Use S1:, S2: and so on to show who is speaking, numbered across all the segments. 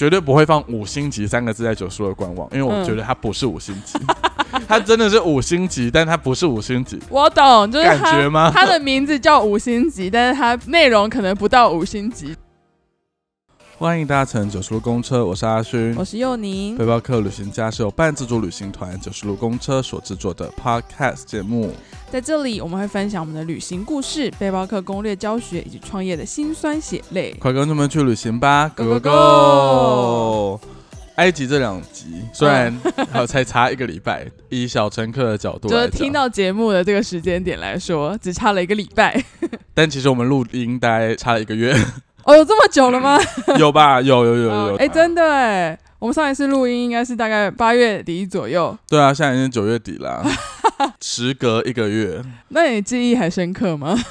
S1: 绝对不会放五星级三个字在九叔的官网，因为我
S2: 嗯
S1: 觉得它不是五星级，它真的是五星级，但它不是五星级，
S2: 我懂，就是
S1: 感觉
S2: 它
S1: 吗？
S2: 它的名字叫五星级，但是它内容可能不到五星级。
S1: 欢迎搭乘九十路公车，我是阿勋
S2: 我。是佑宁
S1: 背，包客旅行家是由半自助旅行团九十路公车所制作的 Podcast 节目。
S2: 在这里我们会分享我们的旅行故事、背包客攻略教学以及创业的辛酸血泪。
S1: 快跟他们去旅行吧
S2: go,
S1: Go
S2: Go！
S1: 埃及这两集虽然 还有才差一个礼拜，以小乘客的角度
S2: 就是听到节目的这个时间点来说，只差了一个礼拜。
S1: 但其实我们录音大概差了一个月，
S2: 哦，有这么久了吗？
S1: 有吧？有有有有有。
S2: 哎、真的哎，我们上一次录音应该是大概八月底左右。
S1: 对啊，现在已经九月底啦，时隔一个月，
S2: 那你记忆还深刻吗？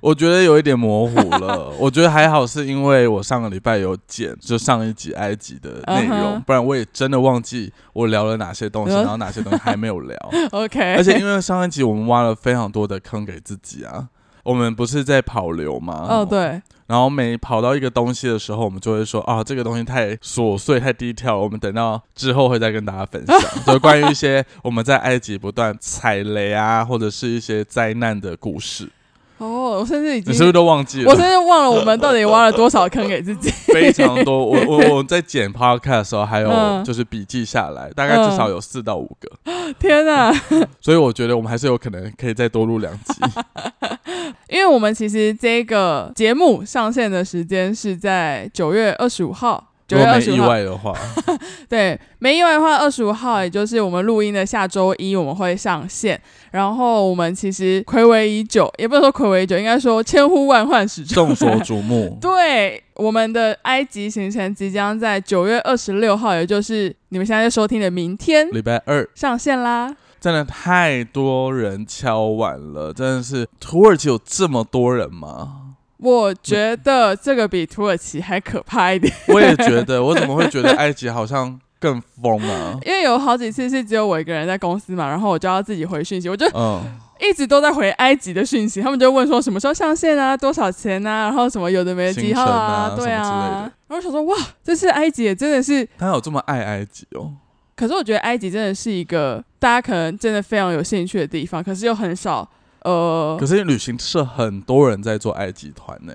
S1: 我觉得有一点模糊了。我觉得还好，是因为我上个礼拜有剪，就上一集埃及的内容不然我也真的忘记我聊了哪些东西，
S2: 嗯
S1: 然后哪些东西还没有聊。
S2: OK，
S1: 而且因为上一集我们挖了非常多的坑给自己啊。我们不是在跑流吗？
S2: 哦，对，
S1: 然后每跑到一个东西的时候，我们就会说啊，这个东西太琐碎、太低调，我们等到之后会再跟大家分享，就是关于一些我们在埃及不断踩雷啊，或者是一些灾难的故事。
S2: 哦，我甚至已经
S1: 你是不是都忘记了？
S2: 我甚至忘了我们到底挖了多少坑给自己。
S1: 非常多。我我我在剪 podcast 的时候，还有
S2: 嗯
S1: 就是笔记下来，大概至少有四到五个，
S2: 天哪！
S1: 所以我觉得我们还是有可能可以再多录两集。
S2: 因为我们其实这个节目上线的时间是在九月二十五号，九月二十五号，
S1: 外的话，
S2: 对，没意外的话，二十五号也就是我们录音的下周一我们会上线。然后我们其实暌违已久，也不能说暌违已久，应该说千呼万唤始终。
S1: 众所瞩目。
S2: 对，我们的埃及行程即将在九月二十六号，也就是你们现在在收听的明天
S1: 礼拜二
S2: 上线啦。
S1: 真的太多人敲碗了，真的是土耳其有这么多人吗？
S2: 我觉得这个比土耳其还可怕一点，
S1: 我也觉得，我怎么会觉得埃及好像更疯啊？
S2: 因为有好几次是只有我一个人在公司嘛，然后我就要自己回讯息，我就
S1: 嗯，
S2: 一直都在回埃及的讯息，他们就问说什么时候上线啊，多少钱啊，然后什么有的没的几号
S1: 啊
S2: 对啊。然后我想说哇，这次埃及也真的是，
S1: 他有这么爱埃及哦？
S2: 可是我觉得埃及真的是一个大家可能真的非常有兴趣的地方，可是又很少呃
S1: 可是旅行社很多人在做埃及团呢，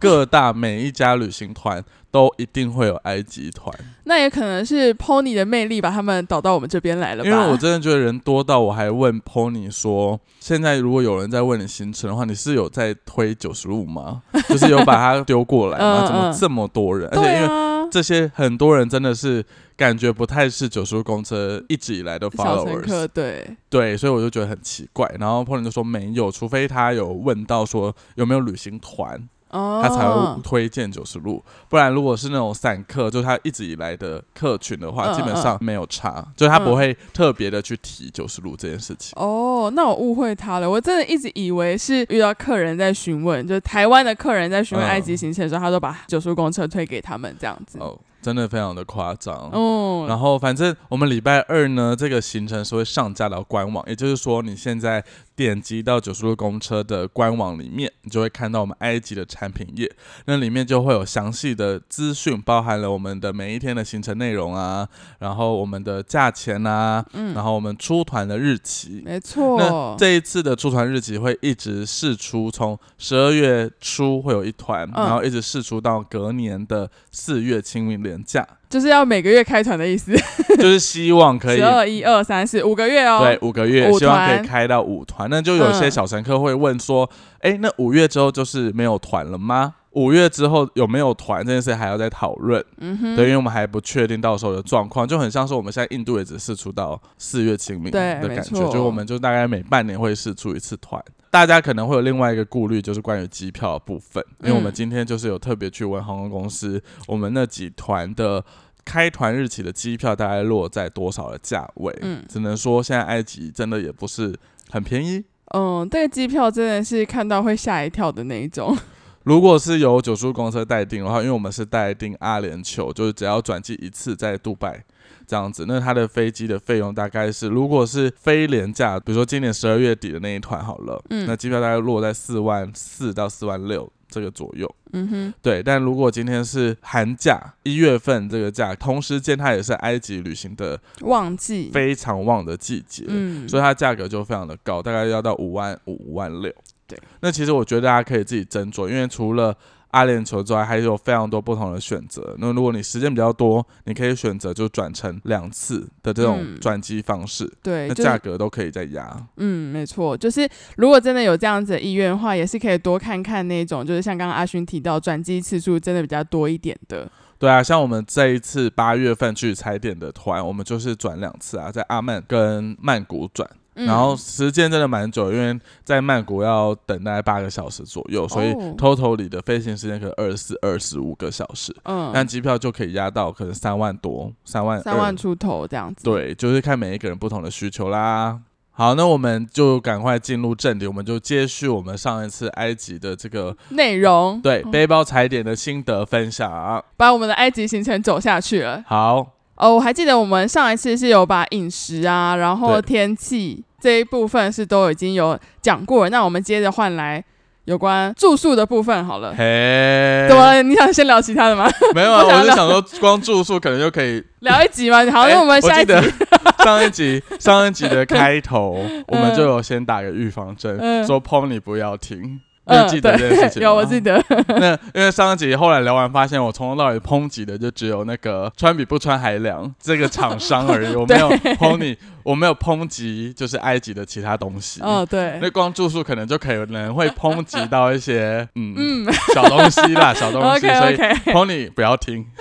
S1: 各大每一家旅行团都一定会有埃及团，
S2: 那也可能是 Pony 的魅力把他们导到我们这边来了吧？
S1: 因为我真的觉得人多到我还问 Pony 说，现在如果有人在问你行程的话，你是有在推九十路吗？就是有把它丢过来吗？
S2: 嗯
S1: 怎么
S2: 嗯
S1: 这么多人？而且因为
S2: 啊，
S1: 这些很多人真的是感觉不太是九十路公车一直以来的 followers，
S2: 对，
S1: 对，所以我就觉得很奇怪。然后 Pony 就说没有，除非他有问到说有没有旅行团，
S2: 哦，
S1: 他才会推荐九十路，不然如果是那种散客，就是他一直以来的客群的话，
S2: 嗯
S1: 基本上没有差，就是他不会特别的去提九十路这件事情。
S2: 哦，那我误会他了。我真的一直以为是遇到客人在询问，就是台湾的客人在询问
S1: 嗯
S2: 埃及行程的时候，他都把九叔公车推给他们这样子。
S1: 哦，真的非常的夸张。
S2: 嗯，
S1: 然后，反正我们礼拜二呢，这个行程是会上架到官网，也就是说，你现在点击到九十路公车的官网里面，你就会看到我们埃及的产品页，那里面就会有详细的资讯，包含了我们的每一天的行程内容啊，然后我们的价钱啊，
S2: 嗯
S1: 然后我们出团的日期。
S2: 没错
S1: 那，这一次的出团日期会一直试出，从十二月初会有一团，
S2: 嗯
S1: 然后一直试出到隔年的四月清明连假，
S2: 就是要每个月开团的意思。
S1: 就是希望可以
S2: 十二一二三四五个月哦。
S1: 对，五个月，
S2: 五
S1: 希望可以开到五团。那就有些
S2: 嗯
S1: 小乘客会问说，哎、那五月之后就是没有团了吗？五月之后有没有团这件事还要再讨论，
S2: 嗯哼，
S1: 对，因为我们还不确定到时候的状况，就很像是我们现在印度也只试出到四月清明的感觉，就我们就大概每半年会试出一次团。大家可能会有另外一个顾虑，就是关于机票的部分，因为我们
S2: 嗯
S1: 今天就是有特别去问航空公司，我们那几团的开团日期的机票大概落在多少的价位？
S2: 嗯
S1: 只能说现在埃及真的也不是很便宜。
S2: 嗯，这个机票真的是看到会吓一跳的那一种。
S1: 如果是由九叔公司代订的话，因为我们是代订阿联酋，就是只要转机一次在杜拜这样子，那它的飞机的费用大概是，如果是非廉价，比如说今年十二月底的那一团好了，
S2: 嗯。
S1: 那机票大概落在四万四到四万六这个左右。
S2: 嗯哼，
S1: 对，但如果今天是寒假一月份这个假，同时间它也是埃及旅行的
S2: 旺季，
S1: 非常旺的季节，
S2: 嗯，
S1: 所以它价格就非常的高，大概要到五万五、五万六。
S2: 对，
S1: 那其实我觉得大家可以自己斟酌，因为除了阿联酋之外，还有非常多不同的选择。那如果你时间比较多，你可以选择就转成两次的这种
S2: 嗯
S1: 转机方式，
S2: 对，
S1: 那价格都可以再压。
S2: 嗯，没错，就是如果真的有这样子的意愿的话，也是可以多看看那种，就是像刚刚阿勋提到转机次数真的比较多一点的。
S1: 对啊，像我们这一次八月份去踩点的团，我们就是转两次啊，在阿曼跟曼谷转。
S2: 嗯
S1: 然后时间真的蛮久，因为在曼谷要等大概八个小时左右，所以
S2: 哦
S1: total 里的飞行时间可能二十四、二十五个小时，
S2: 嗯，
S1: 但机票就可以压到可能三万多、三万二。
S2: 三万出头这样子。，
S1: 对，就是看每一个人不同的需求啦。好，那我们就赶快进入正题，我们就接续我们上一次埃及的这个
S2: 内容
S1: 对背包踩点的心得分享。
S2: 把我们的埃及行程走下去了。
S1: 好，
S2: 哦，我还记得我们上一次是有把饮食啊，然后天气这一部分是都已经有讲过了。那我们接着换来有关住宿的部分好了。
S1: 嘿，
S2: 怎么了？你想先聊其他的吗？
S1: 没有啊，
S2: 我
S1: 是想说，光住宿可能就可以。
S2: 聊一集嘛？好，
S1: 哎
S2: 那我们下一集
S1: 上一集上一集的开头，我们就有先打个预防针，
S2: 嗯
S1: 说 Pony 不要听。你
S2: 嗯
S1: 记得这件事情吗？
S2: 有我记得，
S1: 那因为上一集后来聊完，发现我从头到尾抨击的就只有那个穿比不穿还凉这个厂商而已，我没有 Pony，我没有抨击就是埃及的其他东西。
S2: 哦，对，
S1: 那光住宿可能就可能会抨击到一些 嗯
S2: 嗯
S1: 小东西啦，小东西
S2: ，，OK
S1: 所以 OK，Pony 不要听。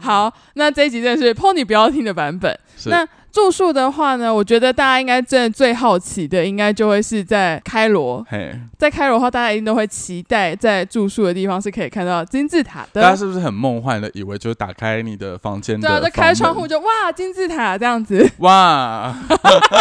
S2: 好，那这一集真的是 Pony 不要听的版本。
S1: 是
S2: 那住宿的话呢，我觉得大家应该真的最好奇的，应该就会是在开罗。
S1: 嘿，
S2: 在开罗的话，大家一定都会期待在住宿的地方是可以看到金字塔的。
S1: 大家是不是很梦幻的以为就是打开你的房间的
S2: 对啊，就开窗户就哇金字塔这样子。
S1: 哇，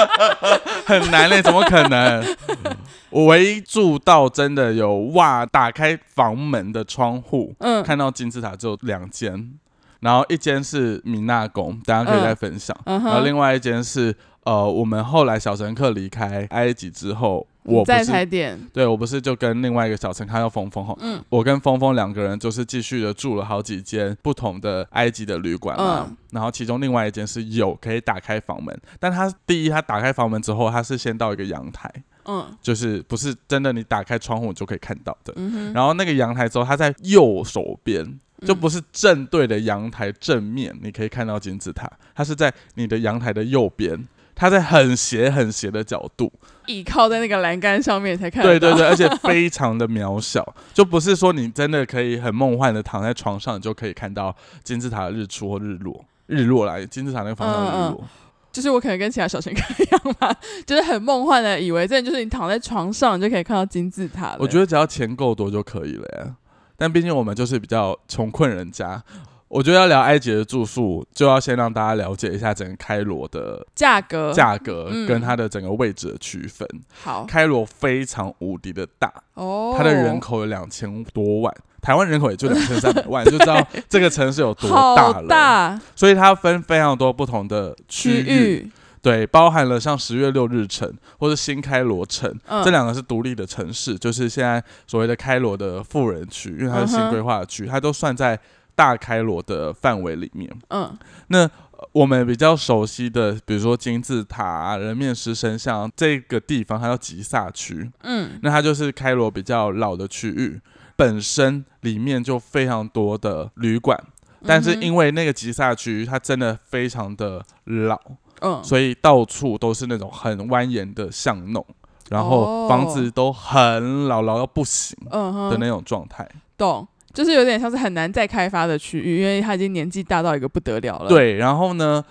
S1: 很难嘞，怎么可能？我唯一住到真的有哇，打开房门的窗户，
S2: 嗯，
S1: 看到金字塔只有两间，然后一间是米娜宫，大家可以再分享，
S2: 嗯
S1: 然后
S2: 哼，
S1: 另外一间是呃，我们后来小乘客离开埃及之后，我不
S2: 在
S1: 是
S2: 踩点。
S1: 对我不是就跟另外一个小陈，他叫峰峰哈，
S2: 嗯。
S1: 我跟峰峰两个人就是继续的住了好几间不同的埃及的旅馆嘛，
S2: 嗯。
S1: 然后其中另外一间是有可以打开房门，但他第一他打开房门之后，他是先到一个阳台，
S2: 嗯。
S1: 就是不是真的你打开窗户就可以看到的，
S2: 嗯，
S1: 然后那个阳台之后，它在右手边。
S2: 嗯。
S1: 就不是正对的阳台正面，你可以看到金字塔，它是在你的阳台的右边，它在很斜很斜的角度，
S2: 倚靠在那个栏杆上面才看。
S1: 对对对，而且非常的渺小，就不是说你真的可以很梦幻的躺在床上，你就可以看到金字塔的日出或日落。日落来，金字塔那个方向的日落，
S2: 就是我可能跟其他小乘客一样吧，就是很梦幻的，以为真的就是你躺在床上，你就可以看到金字塔了。
S1: 我觉得只要钱够多就可以了呀。但毕竟我们就是比较穷困人家，我觉得要聊埃及的住宿，就要先让大家了解一下整个开罗的
S2: 价格。
S1: 价格
S2: 嗯。
S1: 跟它的整个位置的区分。
S2: 好。
S1: 开罗非常无敌的大，
S2: 哦，
S1: 它的人口有两千多万，台湾人口也就两千三百万，就知道这个城市有多大了。
S2: 大。
S1: 所以它分非常多不同的区
S2: 区
S1: 域，
S2: 域，
S1: 对，包含了像十月六日城或者新开罗城，
S2: 嗯。
S1: 这两个是独立的城市，就是现在所谓的开罗的富人区，因为它是新规划的区，它都算在大开罗的范围里面。
S2: 嗯。
S1: 那呃我们比较熟悉的，比如说金字塔、啊、人面狮身像这个地方，它叫吉萨区，
S2: 嗯。
S1: 那它就是开罗比较老的区域，本身里面就非常多的旅馆。但是因为那个吉萨区它真的非常的老，
S2: 嗯。
S1: 所以到处都是那种很蜿蜒的巷弄，然后房子都很老老到不行
S2: 嗯哼。
S1: 的那种状态。
S2: 懂，就是有点像是很难再开发的区域，因为他已经年纪大到一个不得了了。，
S1: 对，然后呢，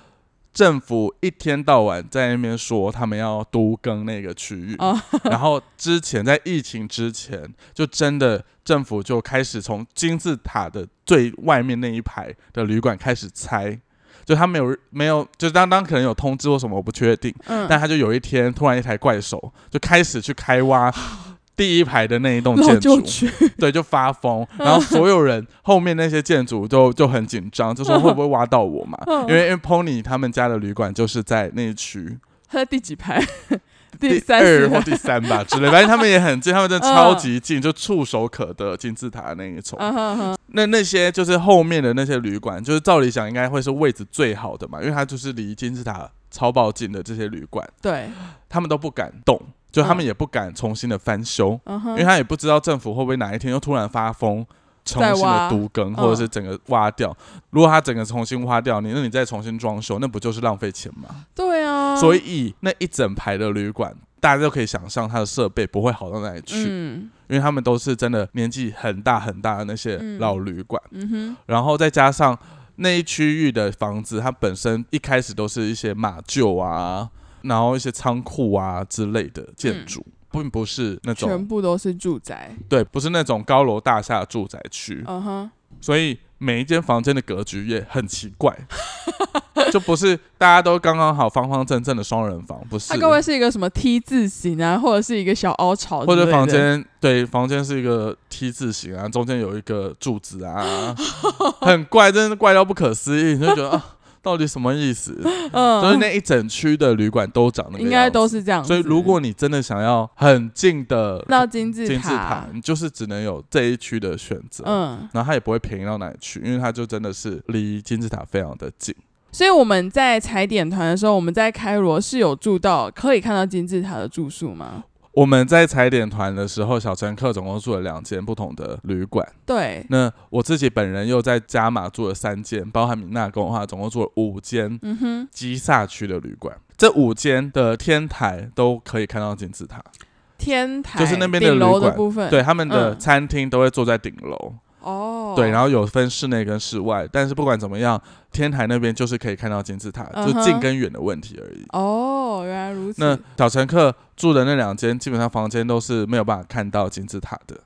S1: 政府一天到晚在那边说他们要都更那个区域，
S2: 哦
S1: 然后之前在疫情之前，就真的政府就开始从金字塔的最外面那一排的旅馆开始拆。就他没有没有，就当当可能有通知或什么，我不确定。
S2: 嗯，
S1: 但他就有一天突然一台怪手就开始去开挖第一排的那一栋建筑，对，就发疯，然后所有人后面那些建筑就就很紧张，就说会不会挖到我嘛？
S2: 嗯。
S1: 因为因为 Pony 他们家的旅馆就是在那一区，
S2: 他在第几排？第三
S1: 或第三吧之类，反正他们也很近，他们真的超级近，就触手可得金字塔那一种。
S2: 嗯哼哼，
S1: 那那些就是后面的那些旅馆，就是照理讲应该会是位置最好的嘛，因为它就是离金字塔超爆近的这些旅馆，
S2: 对，
S1: 他们都不敢动，就他们
S2: 嗯
S1: 也不敢重新的翻修，
S2: 嗯，
S1: 因为他也不知道政府会不会哪一天又突然发疯。重新的
S2: 再挖
S1: 都更，
S2: 嗯。
S1: 或者是整个挖掉。如果他整个重新挖掉，你那你再重新装修，那不就是浪费钱吗？
S2: 对啊，
S1: 所以那一整排的旅馆，大家就可以想象它的设备不会好到哪里去，
S2: 嗯。
S1: 因为他们都是真的年纪很大很大的那些
S2: 嗯。
S1: 老旅馆，
S2: 嗯哼，
S1: 然后再加上那一区域的房子，它本身一开始都是一些马厩啊，然后一些仓库啊之类的建筑。并不是那种
S2: 全部都是住宅，
S1: 对，不是那种高楼大厦住宅区，
S2: 嗯哼，
S1: 所以每一间房间的格局也很奇怪，就不是大家都刚刚好方方正正的双人房，不是。
S2: 它，各位是一个什么 T 字形啊，或者是一个小凹槽
S1: 或者，房间对房间是一个 T 字形啊，中间有一个柱子啊，很怪，真的怪到不可思议，你就觉得啊，到底什么意思？
S2: 嗯，
S1: 所以那一整区的旅馆都长那个
S2: 应该都是这样。
S1: 所以如果你真的想要很近的
S2: 到金字
S1: 金字塔，你就是只能有这一区的选择。
S2: 嗯，
S1: 然后它也不会便宜到哪里去，因为它就真的是离金字塔非常的近。
S2: 所以我们在踩点团的时候，我们在开罗是有住到可以看到金字塔的住宿吗？
S1: 我们在踩点团的时候，小乘客总共住了两间不同的旅馆。
S2: 对，
S1: 那我自己本人又在加码住了三间，包含米娜跟我话，总共住了五间
S2: 嗯哼，
S1: 基萨区的旅馆。这五间的天台都可以看到金字塔，
S2: 天台
S1: 就是那边的旅馆
S2: 的部分，
S1: 对，他们的
S2: 嗯
S1: 餐厅都会坐在顶楼。
S2: 哦，
S1: 对，然后有分室内跟室外，但是不管怎么样，天台那边就是可以看到金字塔，就
S2: 嗯哼
S1: 近跟远的问题而已。
S2: 哦，原来如此。
S1: 那小乘客住的那两间，基本上房间都是没有办法看到金字塔的。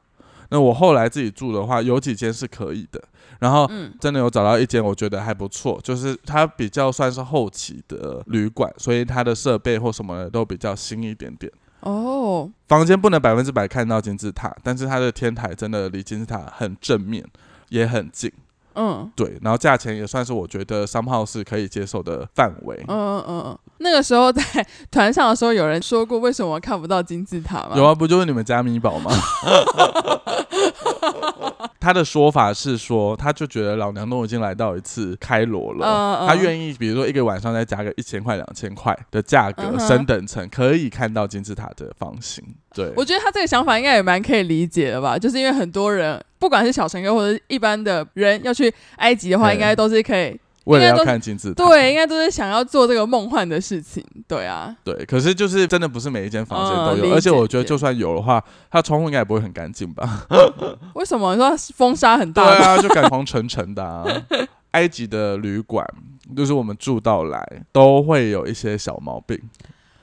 S1: 那我后来自己住的话，有几间是可以的，然后
S2: 嗯
S1: 真的有找到一间，我觉得还不错，就是它比较算是后期的旅馆，所以它的设备或什么的都比较新一点点。
S2: 哦，
S1: 房间不能百分之百看到金字塔，但是它的天台真的离金字塔很正面，也很近。
S2: 嗯
S1: 对，然后价钱也算是我觉得三号是可以接受的范围。
S2: 嗯嗯嗯嗯，那个时候在 团上的时候，有人说过为什么看不到金字塔吗？
S1: 有啊，不就是你们家米宝吗？他的说法是说，他就觉得老娘都已经来到一次开罗了，
S2: 嗯嗯
S1: 他愿意比如说一个晚上再加个一千块、两千块的价格，
S2: 嗯
S1: 升等层可以看到金字塔的房型。对，
S2: 我觉得他这个想法应该也蛮可以理解的吧，就是因为很多人，不管是小乘客或者是一般的人要去埃及的话，应该都是可以，
S1: 为了要看金字塔，
S2: 对，应该都是想要做这个梦幻的事情，对啊，
S1: 对，可是就是真的不是每一间房间都有，
S2: 嗯
S1: 而且我觉得就算有的话，它窗户应该也不会很干净吧？
S2: 为什么你说风沙很大对？
S1: 啊，就感黄沉沉的、啊。埃及的旅馆，就是我们住到来都会有一些小毛病。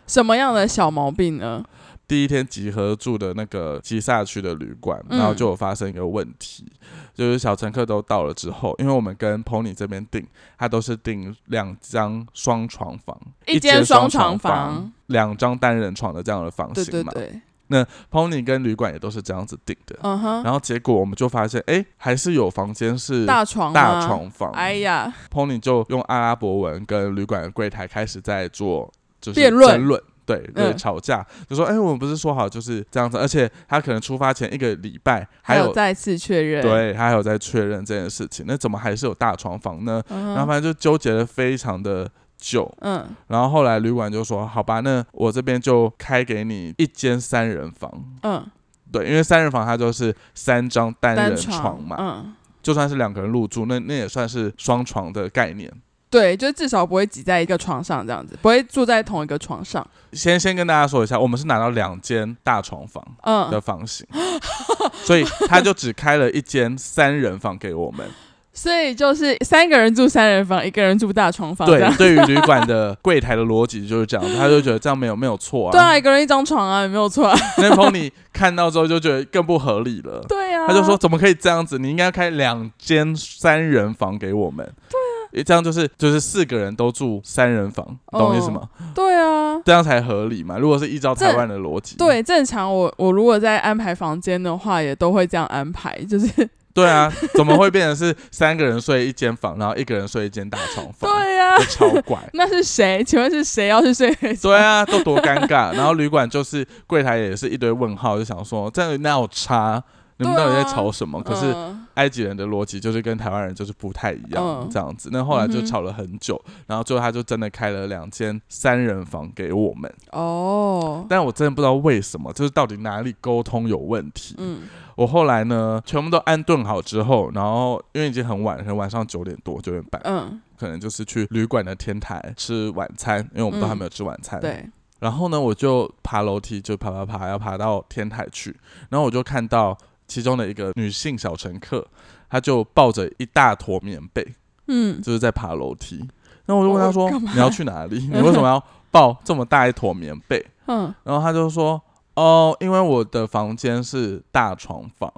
S2: 什么样的小毛病呢？
S1: 第一天集合住的那个吉萨区的旅馆，
S2: 嗯。
S1: 然后就有发生一个问题，就是小乘客都到了之后，因为我们跟 Pony 这边订，他都是订两张双床房，
S2: 一
S1: 间
S2: 间双
S1: 床
S2: 床房，
S1: 两张单人床的这样的房型嘛。
S2: 对对
S1: ，Pony 跟旅馆也都是这样子订的，
S2: 嗯哼，
S1: 然后结果我们就发现，哎，还是有房间是
S2: 大床
S1: 大，床房。
S2: 哎呀
S1: ，Pony 就用阿拉伯文跟旅馆的柜台开始在做就是
S2: 辩论，
S1: 对对，
S2: 嗯
S1: 吵架，就说哎、我们不是说好就是这样子，而且他可能出发前一个礼拜还有。
S2: 再次确认，，
S1: 对，他还有在确认这件事情，那怎么还是有大床房呢？
S2: 嗯，
S1: 然后反正就纠结了非常的久，
S2: 嗯，
S1: 然后后来旅馆就说：“好吧，那我这边就开给你一间三人房。
S2: 嗯，”
S1: 对，因为三人房它就是三张单人床嘛，
S2: 嗯，
S1: 就算是两个人入住，那那也算是双床的概念。
S2: 对，就至少不会挤在一个床上这样子，不会住在同一个床上，
S1: 先先跟大家说一下，我们是拿到两间大床房的
S2: 嗯，
S1: 房型，所以他就只开了一间三人房给我们。
S2: 所以就是三个人住三人房，一个人住大床房，
S1: 对，对于 旅馆的柜台的逻辑就是这样，他就觉得这样没有没有错啊
S2: 对啊，
S1: 啊。
S2: 一个人一张床啊，也没有错啊，
S1: 那 Pony 看到之后就觉得更不合理了。
S2: 对啊，
S1: 他就说：“怎么可以这样子？你应该开两间三人房给我们。”对啊，这样就是就是四个人都住三人房，
S2: 哦
S1: 懂我意思吗？
S2: 对啊，
S1: 这样才合理嘛。如果是依照台湾的逻辑，
S2: 对，正常我我如果在安排房间的话，也都会这样安排，就是
S1: 对啊，怎么会变成是三个人睡一间房，然后一个人睡一间大床房？
S2: 对呀、
S1: 就超怪。
S2: 那是谁？请问是谁要去睡？
S1: 对啊，都多尴尬。然后旅馆就是柜台也是一堆问号，就想说这样哪有差？你们到底在吵什么？可是
S2: 嗯
S1: 埃及人的逻辑就是跟台湾人就是不太一样，
S2: 嗯
S1: 这样子。那后来就吵了很久，然后最后他就真的开了两间三人房给我们。
S2: 哦，
S1: 但我真的不知道为什么，就是到底哪里沟通有问题。
S2: 嗯
S1: 我后来呢，全部都安顿好之后，然后因为已经很晚，可能晚上九点多、九点半，
S2: 嗯，
S1: 可能就是去旅馆的天台吃晚餐，因为我们都还没有吃晚餐。
S2: 对，
S1: 然后呢，我就爬楼梯，就爬爬爬，要爬到天台去。然后我就看到其中的一个女性小乘客，她就抱着一大坨棉被，
S2: 嗯，
S1: 就是在爬楼梯。然后我就问她说
S2: 哦干：“嘛
S1: 你要去哪里？你为什么要抱这么大一坨棉被
S2: 嗯？”
S1: 然后她就说：“哦，因为我的房间是大床房，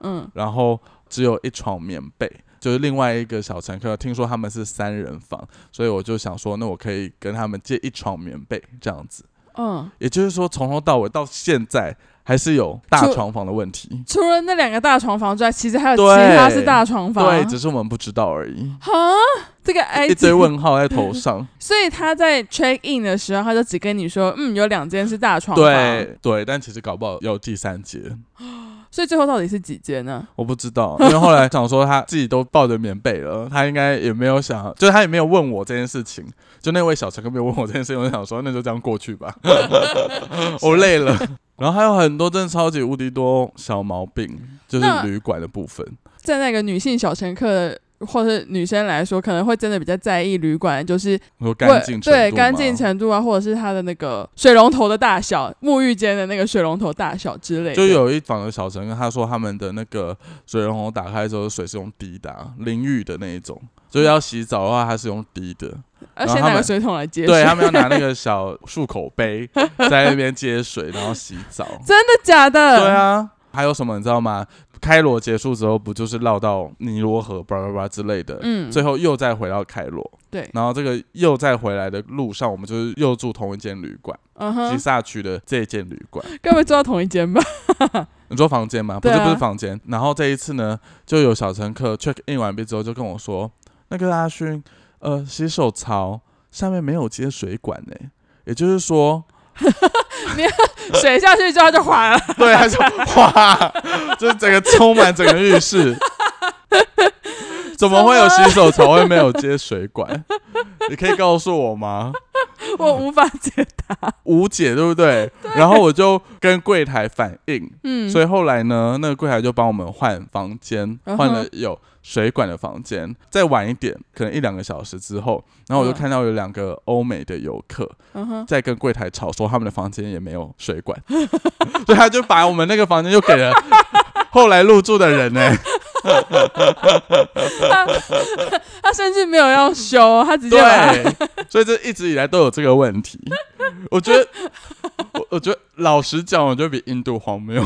S2: 嗯，
S1: 然后只有一床棉被。”就是另外一个小乘客，听说他们是三人房，所以我就想说，那我可以跟他们借一床棉被这样子。
S2: 嗯，
S1: 也就是说，从头到尾到现在还是有大床房的问题。
S2: 除了那两个大床房之外，其实还有其他是大床房。
S1: 对，只是我们不知道而已。
S2: 哈，这个埃
S1: 一堆，问号在头上。
S2: 所以他在 check in 的时候，他就只跟你说，嗯，有两间是大床房。，
S1: 对对，但其实搞不好有第三间，
S2: 所以最后到底是几间呢？
S1: 我不知道。因为后来想说他自己都抱着棉被了，他应该也没有想，就是他也没有问我这件事情。就那位小乘客没有问我这件事情，我就想说那就这样过去吧，我累了。然后还有很多真的超级无敌多小毛病，就是旅馆的部分。
S2: 在那个女性小乘客或是女生来说，可能会真的比较在意旅馆，就是
S1: 干净程度
S2: 对干净程度啊，或者是它的那个水龙头的大小、沐浴间的那个水龙头大小之类的。
S1: 就有一房的小乘客，他说他们的那个水龙头打开之后，水是用滴的、啊，淋浴的那一种。所以要洗澡的话，它是用滴的。
S2: 要
S1: 然后他们
S2: 先拿个水桶来接水。
S1: 对他们要拿那个小漱口杯 在那边接水，然后洗澡。
S2: 真的假的？
S1: 对，啊，还有什么你知道吗？开罗结束之后，不就是绕到尼罗河，巴拉巴拉之类的，
S2: 嗯，
S1: 最后又再回到开罗。
S2: 对，
S1: 然后这个又再回来的路上，我们就是又住同一间旅馆，
S2: 嗯
S1: 吉
S2: 哼，
S1: 萨区的这间旅馆。
S2: 该不会住到同一间吧？
S1: 你说房间吗？不是，不是房间。然后这一次呢，就有小乘客 check in 完毕之后，就跟我说：“那个阿勋，呃，洗手槽下面没有接水管呢、也就是说，你
S2: 水下去之后就滑了。
S1: 对，他就哇，就是整个充满整个浴室，怎么会有洗手槽会没有接水管？你可以告诉我吗？
S2: 我无法解答。
S1: 无解，对不对？然后我就跟柜台反映，
S2: 嗯，
S1: 所以后来呢，那个柜台就帮我们换房间，换了有水管的房间。再晚一点，可能一两个小时之后，然后我就
S2: 嗯
S1: 看到有两个欧美的游客
S2: 嗯，
S1: 在跟柜台吵说他们的房间也没有水管，所以他就把我们那个房间就给了后来入住的人呢、
S2: 他甚至没有要修，他直接把
S1: 对，所以这一直以来都有这个问题。我觉得，我我觉得老实讲，我觉得比印度荒谬。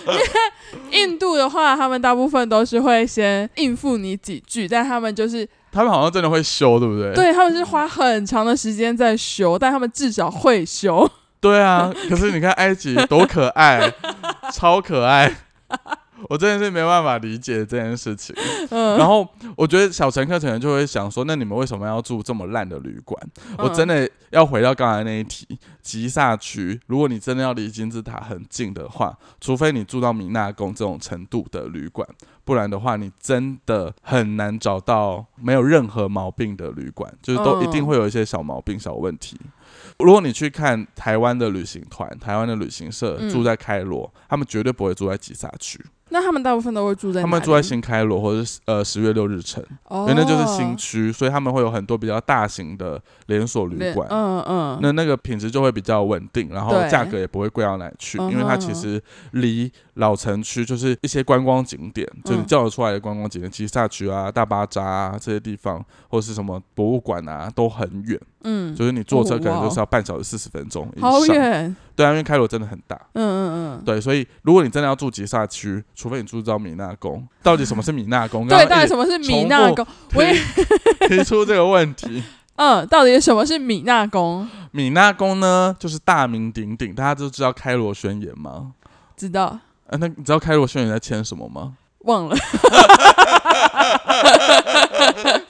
S2: 印度的话，他们大部分都是会先应付你几句，但他们就是
S1: 他们好像真的会修，对不对？
S2: 对他们是花很长的时间在修，但他们至少会修。
S1: 对啊，可是你看埃及多可爱，超可爱。我真的是没办法理解这件事情。
S2: 嗯，
S1: 然后我觉得小乘客可能就会想说，那你们为什么要住这么烂的旅馆？我真的要回到刚才那一题，吉萨区，如果你真的要离金字塔很近的话，除非你住到米纳宫这种程度的旅馆，不然的话，你真的很难找到没有任何毛病的旅馆，就是都
S2: 嗯
S1: 一定会有一些小毛病、小问题。如果你去看台湾的旅行团、台湾的旅行社
S2: 嗯
S1: 住在开罗，他们绝对不会住在吉萨区，
S2: 那他们大部分都会住在
S1: 他们住在新开罗或者是呃十月六日城。
S2: 哦。
S1: 因为那就是新区，所以他们会有很多比较大型的连锁旅馆。
S2: 嗯嗯，
S1: 那那个品质就会比较稳定，然后价格也不会贵到哪里去，因为它其实离老城区就是一些观光景点，就你
S2: 嗯
S1: 叫得出来的观光景点，吉萨区啊、大巴扎啊这些地方，或者是什么博物馆啊，都很远，
S2: 嗯，
S1: 就是你坐车可能就是要半小时四十分钟以
S2: 好
S1: 上。
S2: 远，
S1: 对啊，因为开罗真的很大。
S2: 嗯嗯嗯，
S1: 对，所以如果你真的要住吉萨区，除非你住到米纳宫，到底什么是米纳宫？
S2: 对，到底什么是米纳宫？我也
S1: 提 提出这个问题。
S2: 嗯，到底什么是米纳宫？
S1: 米纳宫呢，就是大名鼎鼎，大家都知道开罗宣言吗？
S2: 知道，
S1: 呃，那你知道开罗宣言在签什么吗？
S2: 忘了。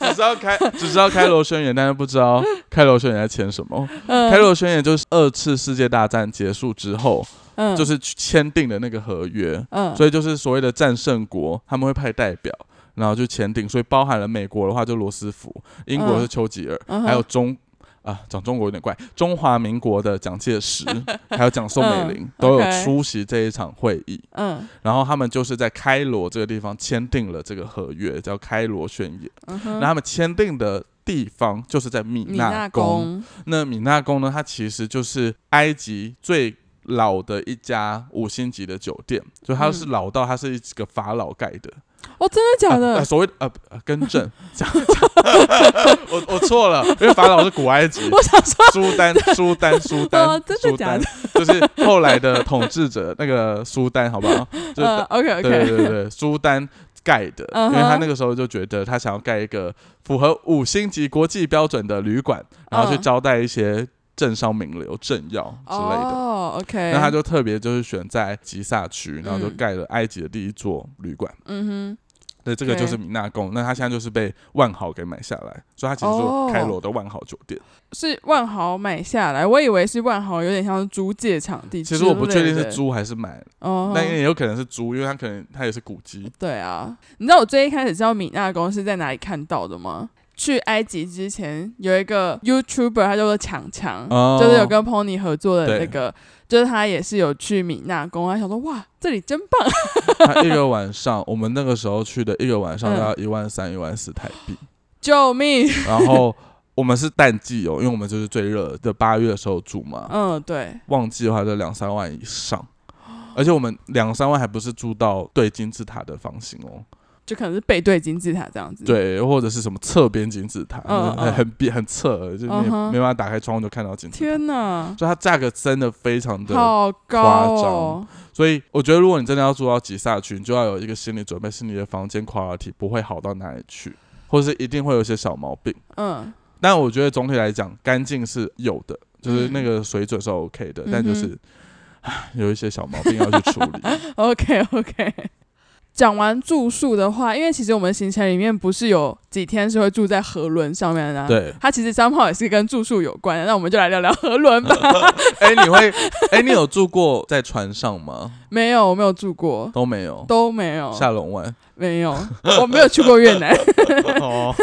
S1: 只知道开，只知道开罗宣言，但是不知道开罗宣言在签什么。
S2: 嗯
S1: 开罗宣言就是二次世界大战结束之后，
S2: 嗯
S1: 就是签订的那个合约，
S2: 嗯，
S1: 所以就是所谓的战胜国，他们会派代表，然后就签订，所以包含了美国的话就罗斯福，英国是丘吉尔，
S2: 嗯
S1: 还有中。啊，讲中国有点怪。中华民国的蒋介石，还有蒋宋美龄、
S2: 嗯
S1: 都有出席这一场会议。
S2: 嗯
S1: 然后他们就是在开罗这个地方签订了这个合约，叫开罗宣言。
S2: 嗯哼，
S1: 那他们签订的地方就是在米
S2: 米纳。
S1: 宫，那米纳宫呢，它其实就是埃及最老的一家五星级的酒店，就它是
S2: 嗯
S1: 老到它是一个法老盖的。
S2: 哦，真的假的？
S1: 所谓呃呃更正，讲讲我我错了，因为法老是古埃及。
S2: 我想说，
S1: 苏丹，苏丹，苏丹，
S2: 哦真的
S1: 苏丹
S2: 假的？
S1: 就是后来的统治者那个苏丹，好不好？就
S2: ，OK
S1: 对
S2: OK，
S1: 对对对，苏丹盖的，因为他那个时候就觉得他想要盖一个符合五星级国际标准的旅馆，然后去
S2: 嗯
S1: 招待一些政商名流、政要之类的。
S2: 哦，OK，
S1: 那他就特别就是选在吉萨区，然后就
S2: 嗯
S1: 盖了埃及的第一座旅馆。
S2: 嗯哼
S1: 对，这个就是米纳宫。那他现在就是被万豪给买下来，所以他其实
S2: 哦
S1: 是开罗的万豪酒店。
S2: 哼，是万豪买下来，我以为是万豪有点像是租借场地，
S1: 其实我不确定是，租还是买，
S2: 哦，
S1: 那也有可能是租，因为他可能他也是古迹。
S2: 对啊，你知道我最一开始知道米纳宫是在哪里看到的吗？去埃及之前有一个 YouTuber，他叫做强强，
S1: 哦。
S2: 就是有跟 Pony 合作的那个，就是他也是有去米纳宫，他想说哇，这里真棒，
S1: 他一个晚上，我们那个时候去的一个晚上
S2: 嗯。
S1: 要一万三、一万四台币。
S2: 救命！
S1: 然后我们是淡季哦，因为我们就是最热的八月的时候住嘛，
S2: 嗯，对，
S1: 旺季的话就两三万以上，而且我们两三万还不是住到对金字塔的房型哦，
S2: 就可能是背对金字塔这样子。，
S1: 对，或者是什么侧边金字塔，
S2: 嗯嗯
S1: 很很边 很侧，就没办法打开窗户就看到金字塔。
S2: 天哪，
S1: 所以它价格真的非常的，
S2: 好高
S1: 夸
S2: 哦！
S1: 所以我觉得如果你真的要住到吉萨区，你就要有一个心理准备，是你的房间 quality 不会好到哪里去，或者是一定会有一些小毛病。
S2: 嗯，
S1: 但我觉得总体来讲，干净是有的，就是
S2: 嗯
S1: 那个水准是 OK 的，
S2: 嗯
S1: 但就是有一些小毛病要去处理。
S2: OK OK。讲完住宿的话，因为其实我们行程里面不是有几天是会住在河轮上面的、啊，
S1: 对，
S2: 它其实三号也是跟住宿有关的。那我们就来聊聊河轮吧。
S1: 哎、你会，哎、你有住过在船上吗？
S2: 没有，我没有住过，
S1: 都没有，
S2: 都没有，
S1: 下龙湾。
S2: 没有，我没有去过越南。
S1: 哦，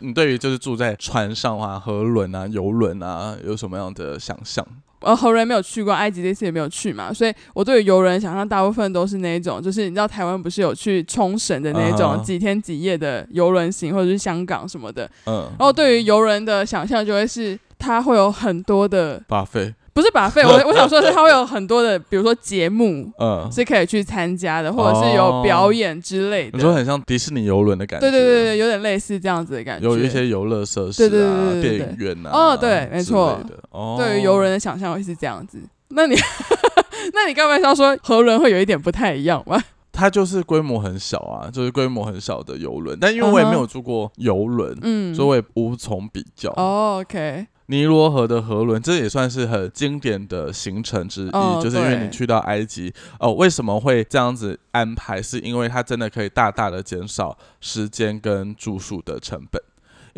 S1: 你对于就是住在船上啊、河轮啊、游轮啊，有什么样的想象？
S2: 呃，猴人没有去过，埃及这次也没有去嘛，所以我对于游人想象大部分都是那一种，就是你知道台湾不是有去冲绳的那一种几天几夜的游轮行，或者是香港什么的。
S1: 嗯
S2: 然后对于游人的想象就会是他会有很多的，
S1: 巴菲，
S2: 不是把费，我我想说的是它会有很多的，比如说节目
S1: 嗯，
S2: 是可以去参加的，或者是有表演之类的。
S1: 你说很像迪士尼游轮的感觉，
S2: 对对对对，有点类似这样子的感觉。
S1: 有一些游乐设施啊，
S2: 对对对对对
S1: 电影院啊，
S2: 哦对没错对于游轮的想象会是这样子。那你，那你刚才要说河轮会有一点不太一样吗？
S1: 它就是规模很小啊，就是规模很小的游轮。但因为我也没有住过游轮，
S2: 嗯，
S1: 所以我也无从比较。
S2: 哦，OK，
S1: 尼罗河的河轮，这也算是很经典的行程之一，
S2: 哦
S1: 就是因为你去到埃及哦，为什么会这样子安排？是因为它真的可以大大的减少时间跟住宿的成本。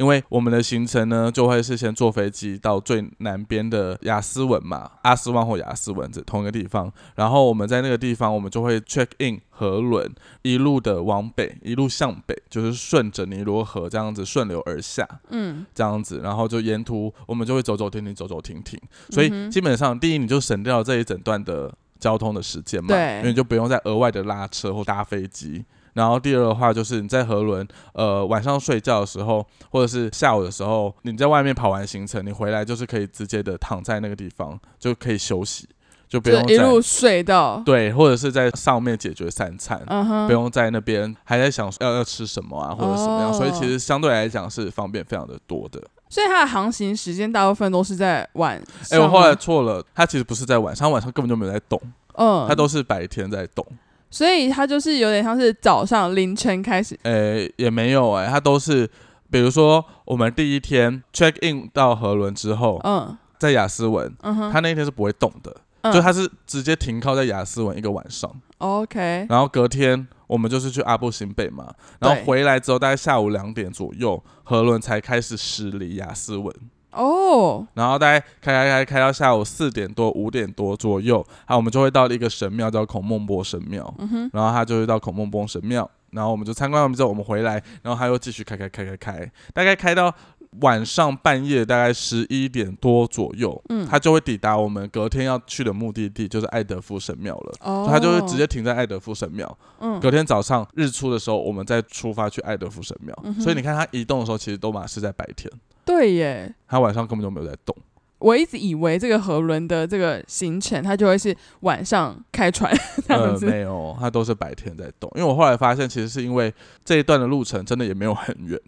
S1: 因为我们的行程呢，就会是先坐飞机到最南边的雅斯文嘛，阿斯旺或雅斯文这同一个地方，然后我们在那个地方，我们就会 check in 河轮，一路的往北，一路向北，就是顺着尼罗河这样子顺流而下，
S2: 嗯，
S1: 这样子，然后就沿途我们就会走走停停，走走停停，所以基本上第一你就省掉了这一整段的交通的时间嘛，
S2: 对。
S1: 因为你就不用再额外的拉车或搭飞机。然后第二的话就是你在河轮，呃，晚上睡觉的时候，或者是下午的时候，你在外面跑完行程，你回来就是可以直接的躺在那个地方，就可以休息，就不用再
S2: 一路睡到，
S1: 对，或者是在上面解决三餐，不用在那边还在想要要吃什么啊，或者什么样，所以
S2: 哦
S1: 其实相对来讲是方便非常的多的。
S2: 所以它的航行时间大部分都是在晚
S1: 哎、
S2: 上吗。
S1: 我后来错了，它其实不是在晚上，晚上根本就没有在动，
S2: 嗯，
S1: 它都是白天在动。
S2: 所以他就是有点像是早上凌晨开始，
S1: 诶、也没有哎、它都是，比如说我们第一天 check in 到河伦之后，
S2: 嗯。
S1: 在雅思文，
S2: 嗯哼，
S1: 它那一天是不会动的，
S2: 嗯。
S1: 就他是直接停靠在雅思文一个晚上
S2: ，OK，
S1: 然后隔天我们就是去阿布辛贝嘛，然后回来之后大概下午两点左右，河轮才开始驶离雅斯文。
S2: 哦，
S1: 然后大概开开开开到下午四点多五点多左右，啊，我们就会到一个神庙叫孔孟波神庙，然后他就会到孔孟波神庙，然后我们就参观完之后我们回来，然后他又继续开开开开开，大概开到晚上半夜大概十一点多左右，
S2: 嗯。
S1: 他就会抵达我们隔天要去的目的地，就是爱德夫神庙了。
S2: 哦，
S1: 他就会直接停在爱德夫神庙，
S2: 嗯。
S1: 隔天早上日出的时候，我们再出发去爱德夫神庙。所以你看他移动的时候，其实都马是在白天，
S2: 对耶。
S1: 他晚上根本就没有在动。
S2: 我一直以为这个河轮的这个行程，它就会是晚上开船 这样
S1: 呃，
S2: 子。
S1: 没有，它都是白天在动。因为我后来发现，其实是因为这一段的路程真的也没有很远，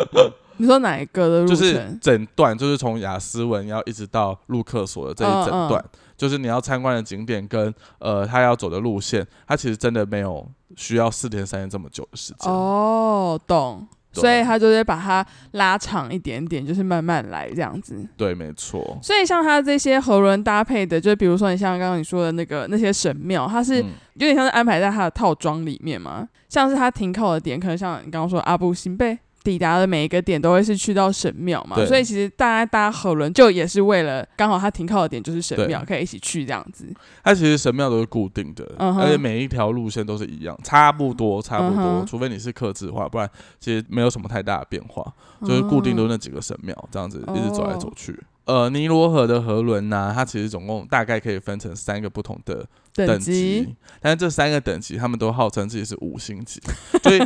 S2: 你说哪一个的路程？
S1: 就是整段就是从雅思文要一直到陆克所的这一整段，
S2: 嗯
S1: 就是你要参观的景点跟呃他要走的路线，他其实真的没有需要四天三夜这么久的时间。
S2: 哦，懂。
S1: 对
S2: 所以他就会把它拉长一点点，就是慢慢来这样子。
S1: 对，没错。
S2: 所以像他这些和轮搭配的，就比如说你像刚刚你说的那个那些神庙，它是
S1: 嗯
S2: 有点像是安排在它的套装里面嘛。像是它停靠的点，可能像你刚刚说阿布辛贝抵达的每一个点都会是去到神庙嘛，所以其实大家搭河轮就也是为了刚好它停靠的点就是神庙，可以一起去这样子。
S1: 它其实神庙都是固定的，而且每一条路线都是一样，差不多，差不多。除非你是刻字化，不然其实没有什么太大的变化，就是固定都那几个神庙，这样子一直走来走去。呃，尼罗河的河轮呢，它其实总共大概可以分成三个不同的
S2: 等
S1: 等级，但是这三个等级他们都号称自己是五星级，所以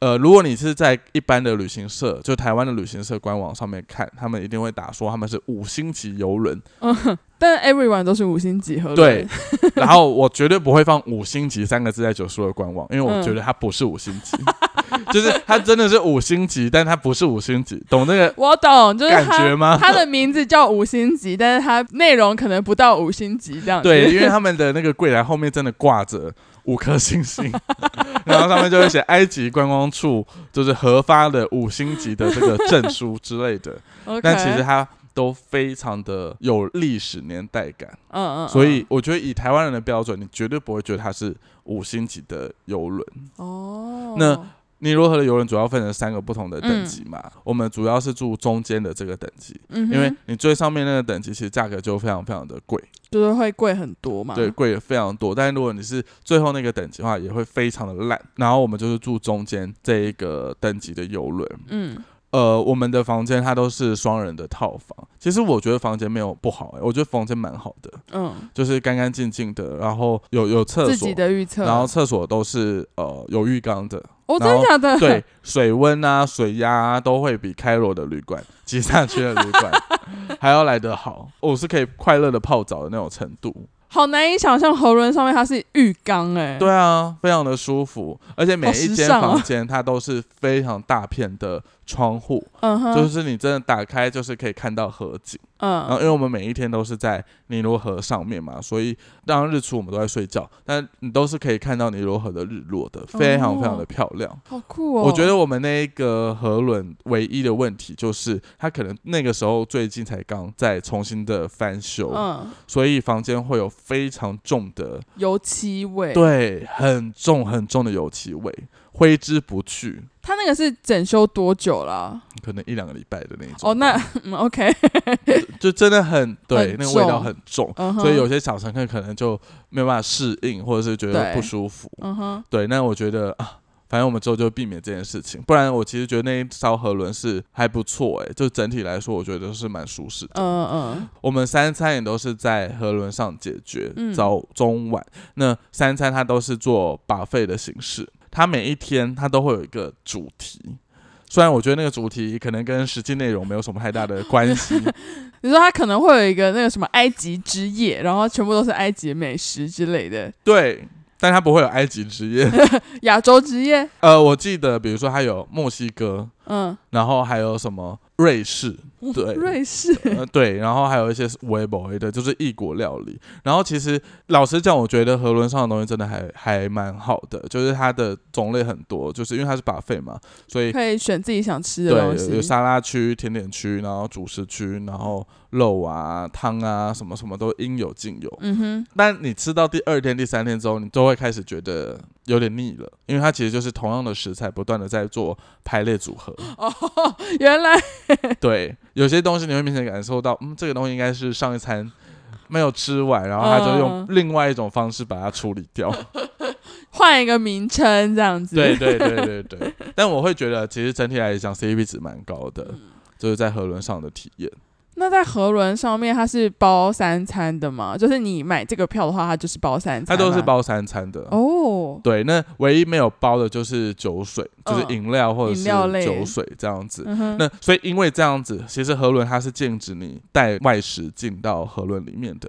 S1: 呃，如果你是在一般的旅行社，就台湾的旅行社官网上面看，他们一定会打说他们是五星级游轮，
S2: 但 everyone 都是五星级和。
S1: 对，然后我绝对不会放五星级三个字在九叔的官网，因为我
S2: 嗯。
S1: 觉得它不是五星级，就是它真的是五星级，但它不是五星级，懂那个
S2: 我懂，就是
S1: 感觉吗？
S2: 它的名字叫五星级，但是它内容可能不到五星级这样子。
S1: 对，因为他们的那个柜台后面真的挂着五颗星星，然后上面就会写埃及观光处就是核发的五星级的这个证书之类的 但其实它都非常的有历史年代感，
S2: 嗯嗯，
S1: 所以我觉得以台湾人的标准，你绝对不会觉得它是五星级的游轮。
S2: 嗯哦，
S1: 那尼罗河的游轮主要分成三个不同的等级嘛，我们主要是住中间的这个等级，
S2: 嗯
S1: 因为你最上面那个等级其实价格就非常非常的贵，
S2: 就是会贵很多嘛。
S1: 对，，贵非常多。但是如果你是最后那个等级的话，也会非常的烂。然后我们就是住中间这一个等级的游轮，
S2: 嗯，
S1: 呃，我们的房间它都是双人的套房。其实我觉得房间没有不好、欸，我觉得房间蛮好的，
S2: 嗯，
S1: 就是干干净净的，然后有有厕所
S2: 自己，的预测。
S1: 然后厕所都是呃有浴缸的，
S2: 哦，真
S1: 然后
S2: 的假的？
S1: 对，水温啊、水压啊，都会比开罗的旅馆、吉萨区的旅馆 还要来得好。我是可以快乐的泡澡的那种程度。
S2: 好难以想象河轮上面它是浴缸哎。
S1: 对啊，非常的舒服，而且每一间房间它都是非常大片的窗户，
S2: 嗯哼，
S1: 就是你真的打开就是可以看到河景。嗯然后
S2: 嗯
S1: 因为我们每一天都是在尼罗河上面嘛，所以当然日出我们都在睡觉，但你都是可以看到尼罗河的日落的，非常非常的漂亮。
S2: 好酷哦。
S1: 我觉得我们那一个河轮唯一的问题就是，它可能那个时候最近才刚在重新的翻修，
S2: 嗯，
S1: 所以房间会有非常重的，
S2: 油漆味。，
S1: 对，很重很重的油漆味，挥之不去，
S2: 他那个是整修多久了啊？
S1: 可能一两个礼拜的那种。
S2: 哦，那 嗯 OK，
S1: 就真的很对，
S2: 很
S1: 那个味道
S2: 重
S1: 很重，所以有些小乘客可能就没有办法适应，或者是觉得不舒服。
S2: 嗯哼，
S1: 对，那我觉得啊。反正我们之后就避免这件事情，不然我其实觉得那一艘河轮是还不错诶、就整体来说，我觉得是蛮舒适的。
S2: 嗯嗯
S1: 我们三餐也都是在河轮上解决，
S2: 嗯
S1: 早中晚。那三餐它都是做把费的形式，它每一天它都会有一个主题。虽然我觉得那个主题可能跟实际内容没有什么太大的关系，
S2: 嗯，你说它可能会有一个那个什么埃及之夜，然后全部都是埃及美食之类的，
S1: 对，但它不会有埃及之夜。
S2: 亚洲之夜，
S1: 呃，我记得比如说它有墨西哥，
S2: 嗯，
S1: 然后还有什么瑞士，对，
S2: 瑞士，
S1: 呃，对，然后还有一些微博的，就是异国料理。然后其实老实讲，我觉得河轮上的东西真的还还蛮好的，就是它的种类很多，就是因为它是把费嘛，所以
S2: 可以选自己想吃的
S1: 对
S2: 东
S1: 有。沙拉区、甜点区，然后主食区，然后肉啊、汤啊，什么什么都应有尽有。
S2: 嗯哼，
S1: 但你吃到第二天、第三天之后，你都会开始觉得有点腻了，因为它其实就是同样的食材不断的在做排列组合。
S2: 哦原来
S1: 对，有些东西你会明显感受到，嗯，这个东西应该是上一餐没有吃完，然后他就用
S2: 嗯
S1: 另外一种方式把它处理掉。
S2: 换一个名称这样子。
S1: 对对对对对。但我会觉得，其实整体来讲，CP 值蛮高的，
S2: 嗯
S1: 就是在河轮上的体验。
S2: 那在河轮上面，它是包三餐的吗？就是你买这个票的话，它就是包三餐，
S1: 它都是包三餐的。
S2: 哦。
S1: 对，那唯一没有包的就是酒水，就是
S2: 嗯
S1: 饮料或者是酒水这样子。
S2: 嗯，
S1: 那所以因为这样子，其实河轮它是禁止你带外食进到河轮里面的，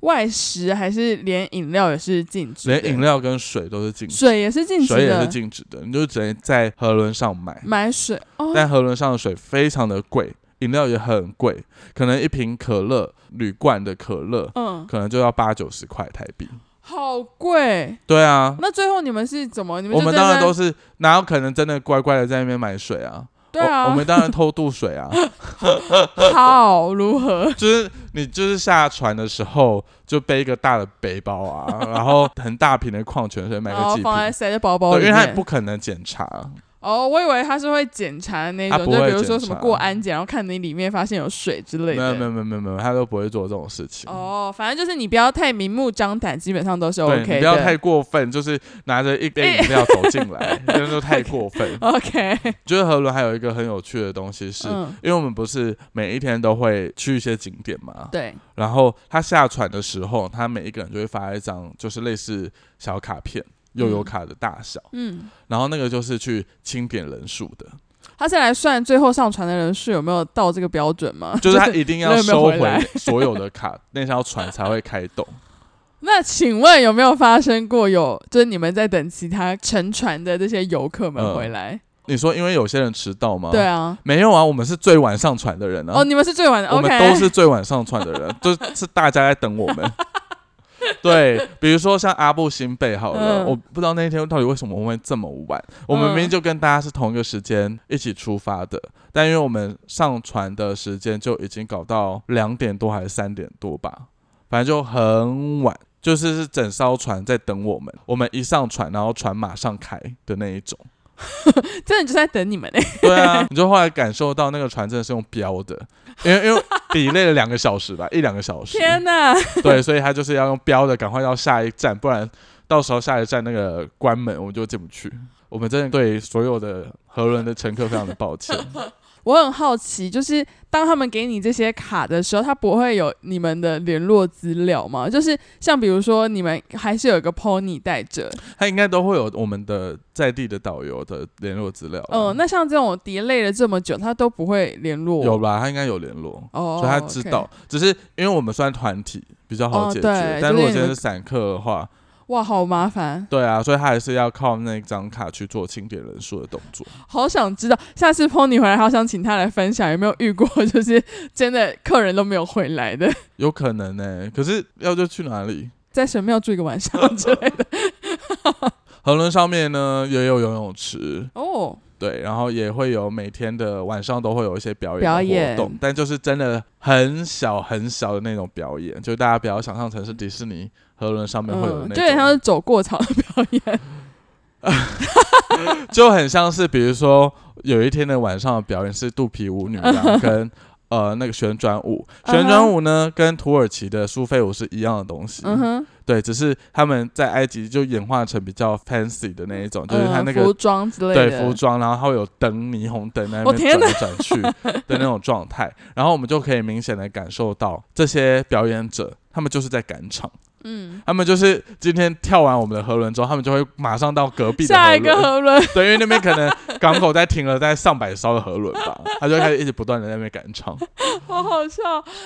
S2: 外食还是连饮料也是禁止，
S1: 连饮料跟水都是禁止，
S2: 水也是禁止的，
S1: 水也是禁止的，你就只能在河轮上买。
S2: 买水哦。
S1: 但河轮上的水非常的贵，饮料也很贵，可能一瓶可乐铝罐的可乐
S2: 嗯，
S1: 可能就要八九十块台币。
S2: 好贵。
S1: 对啊，
S2: 那最后你们是怎么？你们
S1: 我们当然都
S2: 是
S1: 是哪有可能真的乖乖的在那边买水啊？
S2: 对啊，
S1: 我，们当然偷渡水啊，
S2: 好如何？
S1: 就是你就是下船的时候就背一个大的背包啊，然后很大瓶的矿泉水买个几瓶。
S2: 放在塞在包包，里面。
S1: 因为他也不可能检查，
S2: 哦，我以为他是会检查的那种，就比如说什么过安检，然后看你里面发现有水之类的。
S1: 没有没有没有没有没有，他都不会做这种事情。
S2: 哦，反正就是你不要太明目张胆，基本上都是 OK
S1: 不要太过分，就是拿着一杯饮料走进来，真 的就太过分。
S2: OK。
S1: 觉得河轮还有一个很有趣的东西是，
S2: 嗯，
S1: 因为我们不是每一天都会去一些景点嘛，
S2: 对，
S1: 然后他下船的时候，他每一个人就会发一张就是类似小卡片。悠游卡的大小，
S2: 嗯，
S1: 然后那个就是去清点人数的，
S2: 他是来算最后上传的人数有没有到这个标准吗？
S1: 就是他一定要收
S2: 回
S1: 所有的卡，那条船才会开动。
S2: 那请问有没有发生过有就是你们在等其他乘船的这些游客们
S1: 嗯
S2: 回来？
S1: 你说因为有些人迟到吗？
S2: 对，啊，
S1: 没有啊，我们是最晚上船的人啊。
S2: 哦，你们是最晚的
S1: 我们都是最晚上船的人，就是大家在等我们。对，比如说像阿布辛贝好了，
S2: 嗯
S1: 我不知道那天到底为什么会这么晚。我们明明就跟大家是同一个时间一起出发的，但因为我们上船的时间就已经搞到两点多还是三点多吧，反正就很晚。就是是整艘船在等我们，我们一上船，然后船马上开的那一种。
S2: 真的就在等你们呢。
S1: 对啊，你就后来感受到那个船真的是用标的，因为因为比累了两个小时吧，一两个小时。
S2: 天哪！
S1: 对，所以他就是要用标的，赶快到下一站，不然到时候下一站那个关门，我们就进不去。我们真的对所有的河轮的乘客非常的抱歉。
S2: 我很好奇，就是当他们给你这些卡的时候，他不会有你们的联络资料吗？就是像比如说，你们还是有一个 pony 带着，
S1: 他应该都会有我们的在地的导游的联络资料啊。
S2: 嗯、那像这种 delay 了这么久，他都不会联络，
S1: 有吧？他应该有联络。
S2: 哦，
S1: 所以他知道只是因为我们算团体比较好解决，但如果
S2: 就是你们
S1: 今天是散客的话，
S2: 哇，好麻烦，
S1: 对啊，所以他还是要靠那张卡去做清点人数的动作。
S2: 好想知道，下次 pony 回来，好想请他来分享有没有遇过，就是真的客人都没有回来的，
S1: 有可能呢、可是要就去哪里？
S2: 在神庙住一个晚上之类的。
S1: 河轮上面呢也有游泳池，
S2: 哦，
S1: 对，然后也会有每天的晚上都会有一些表演
S2: 表演
S1: 活动，但就是真的很小很小的那种表演，就大家不要想象成是迪士尼河轮上面会有
S2: 嗯，
S1: 那
S2: 就很像，是走过场的表演。
S1: 就很像是比如说有一天的晚上的表演是肚皮舞女郎跟。呃，那个旋转舞，旋
S2: 嗯
S1: 转舞呢跟土耳其的苏菲舞是一样的东西，
S2: 嗯哼，
S1: 对，只是他们在埃及就演化成比较 fancy 的那一种，就是他那个
S2: 嗯服装之类
S1: 对，服装，然后它会有灯、霓虹灯在那边转来转去的那种状态，然后我们就可以明显的感受到这些表演者，他们就是在赶场，
S2: 嗯，
S1: 他们就是今天跳完我们的河轮之后，他们就会马上到隔壁的
S2: 下一个
S1: 河轮，对，因为那边可能港口在停了在上百艘的河轮吧，他就开始一直不断的在那边赶场，
S2: 好好笑。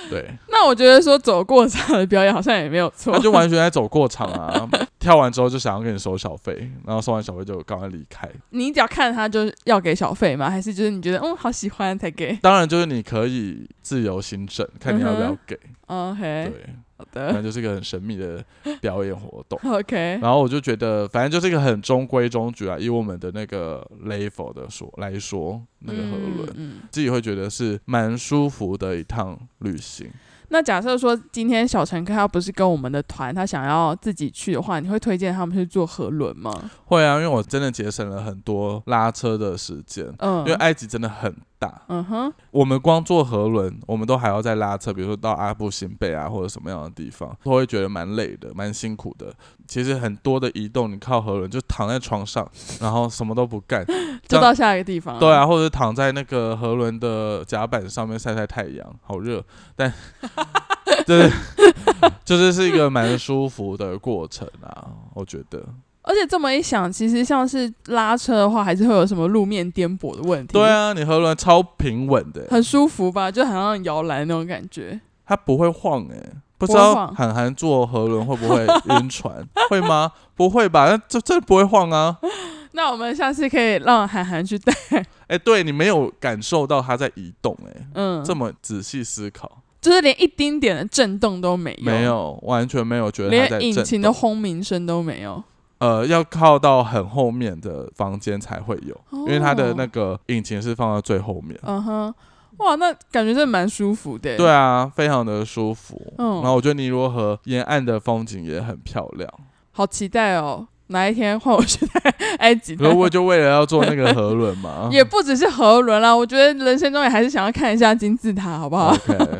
S1: 对，
S2: 那我觉得说走过场的表演好像也没有错
S1: 他。就完全在走过场啊，跳完之后就想要跟你收小费，然后收完小费就赶快离开。
S2: 你只要看他就要给小费吗？还是就是你觉得嗯好喜欢才给
S1: 当然就是你可以自由行政，看你要不要给。
S2: ？OK，
S1: 对，
S2: 好的
S1: 那
S2: 的
S1: 就是一个很神秘的表演活动。
S2: OK，
S1: 然后我就觉得，反正就是一个很中规中矩啊。以我们的那个 level 的说来说，那个河轮，
S2: 嗯嗯
S1: 自己会觉得是蛮舒服的一趟旅行。
S2: 那假设说今天小乘客他不是跟我们的团，他想要自己去的话，你会推荐他们去坐河轮吗？
S1: 会啊，因为我真的节省了很多拉车的时间，
S2: 嗯，
S1: 因为埃及真的很大。
S2: 嗯哼，
S1: 我们光坐河轮，我们都还要再拉车，比如说到阿布新贝啊，或者什么样的地方，都会觉得蛮累的，蛮辛苦的。其实很多的移动，你靠河轮就躺在床上，然后什么都不干，
S2: 就到下一个地方。
S1: 对啊，，或者躺在那个河轮的甲板上面晒晒太阳，好热，但对 就是是一个蛮舒服的过程啊，我觉得。
S2: 而且这么一想，其实像是拉车的话，还是会有什么路面颠簸的问题。
S1: 对，啊，你河轮超平稳的，
S2: 很舒服吧？就好像摇篮那种感觉。
S1: 它不会晃哎、不知道韩寒坐河轮会不会晕船？会吗？不会吧？那这这不会晃啊！
S2: 那我们下次可以让韩寒去带，
S1: 哎、对你没有感受到它在移动哎、
S2: 嗯，
S1: 这么仔细思考，
S2: 就是连一丁点的震动都没有，
S1: 没，有，完全没有觉得
S2: 连引。擎的轰鸣声都没有。
S1: 呃，要靠到很后面的房间才会有，
S2: 因
S1: 因为它的那个引擎是放到最后面。
S2: 嗯哼，哇，那感觉真的蛮舒服的。
S1: 对，啊，非常的舒服。
S2: 嗯
S1: 然后我觉得尼罗河沿岸的风景也很漂亮。
S2: 好期待哦！哪一天换我去带埃及的
S1: 如果就为了要坐那个河轮嘛，
S2: 也不只是河轮啦，我觉得人生中也还是想要看一下金字塔，好不好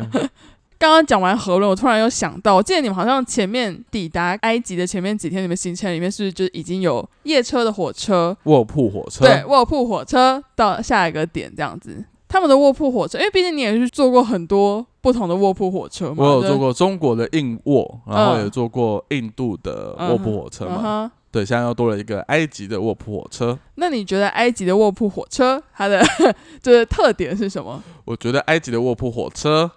S2: 刚刚讲完河轮，我突然又想到，我记得你们好像前面抵达埃及的前面几天，你们行程里面是不是就已经有夜车的火车？
S1: 卧铺火车。
S2: 对，卧铺火车到下一个点这样子。他们的卧铺火车，因为毕竟你也是坐过很多不同的卧铺火车嘛。
S1: 我有坐过中国的硬卧，然后
S2: 嗯
S1: 也坐过印度的卧铺火车嘛。对，现在又多了一个埃及的卧铺火车。
S2: 那你觉得埃及的卧铺火车它的 就是特点是什么？
S1: 我觉得埃及的卧铺火车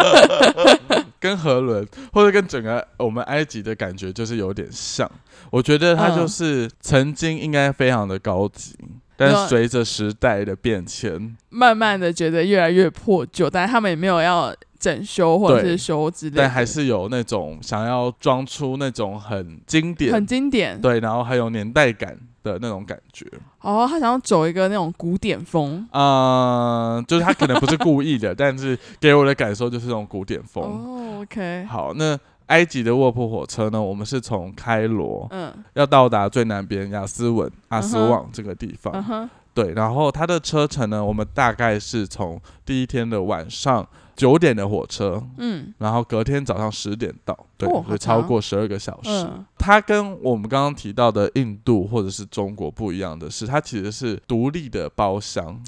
S1: 跟河轮或者跟整个我们埃及的感觉就是有点像。我觉得它
S2: 嗯
S1: 就是曾经应该非常的高级，但是随着时代的变迁，
S2: 慢慢的觉得越来越破旧，但是他们也没有要整修或者是修之类的，
S1: 但还是有那种想要装出那种很经典
S2: 很经典。
S1: 对，然后还有年代感的那种感觉。
S2: 哦，他想要走一个那种古典风。
S1: 嗯、就是他可能不是故意的，但是给我的感受就是那种古典风。
S2: 哦，OK，
S1: 好，那埃及的卧铺火车呢？我们是从开罗
S2: 嗯
S1: 要到达最南边亚斯文阿斯旺这个地方。对，然后它的车程呢，我们大概是从第一天的晚上九点的火车，
S2: 嗯
S1: 然后隔天早上十点到，对，
S2: 哦好
S1: 所以超过十二个小时。
S2: 嗯
S1: 它跟我们刚刚提到的印度或者是中国不一样的是，它其实是独立的包厢，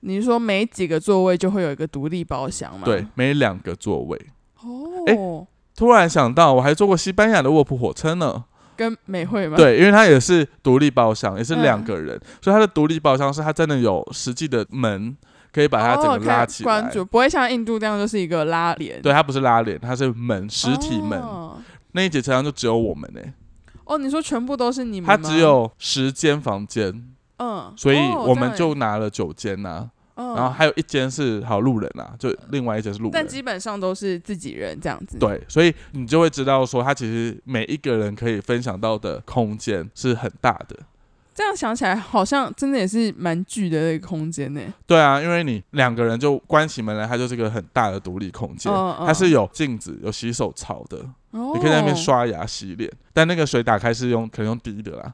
S2: 你是说每几个座位就会有一个独立包厢吗？
S1: 对，，每两个座位。
S2: 哦，
S1: 突然想到，我还坐过西班牙的卧铺火车呢。
S2: 跟美惠吗？，
S1: 对，因为它也是独立包厢，也是
S2: 嗯
S1: 两个人，所以它的独立包厢是它真的有实际的门，可以把它整
S2: 哦，
S1: 个拉起来。
S2: 关注，不会像印度这样就是一个拉帘，
S1: 对，它不是拉帘，它是门，实体门。
S2: 哦
S1: 那一节车厢就只有我们呢、
S2: 哦，你说全部都是你们吗？
S1: 它只有十间房间，
S2: 嗯，
S1: 所以
S2: 哦
S1: 我们就拿了九间呐、
S2: 嗯
S1: 然后还有一间是好路人啊，就另外一间是路人。
S2: 但基本上都是自己人这样子。，
S1: 对，所以你就会知道说，他其实每一个人可以分享到的空间是很大的。
S2: 这样想起来好像真的也是蛮巨的那个空间呢。
S1: 对啊，因为你两个人就关起门来，它就是个很大的独立空间，它是有镜子、有洗手槽的，
S2: 哦
S1: 你可以在那边。刷牙、洗脸。但那个水打开是用可能用滴的啦，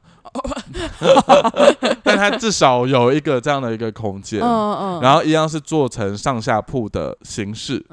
S1: 但它至少有一个这样的一个空间。然后一样是做成上下铺的形式，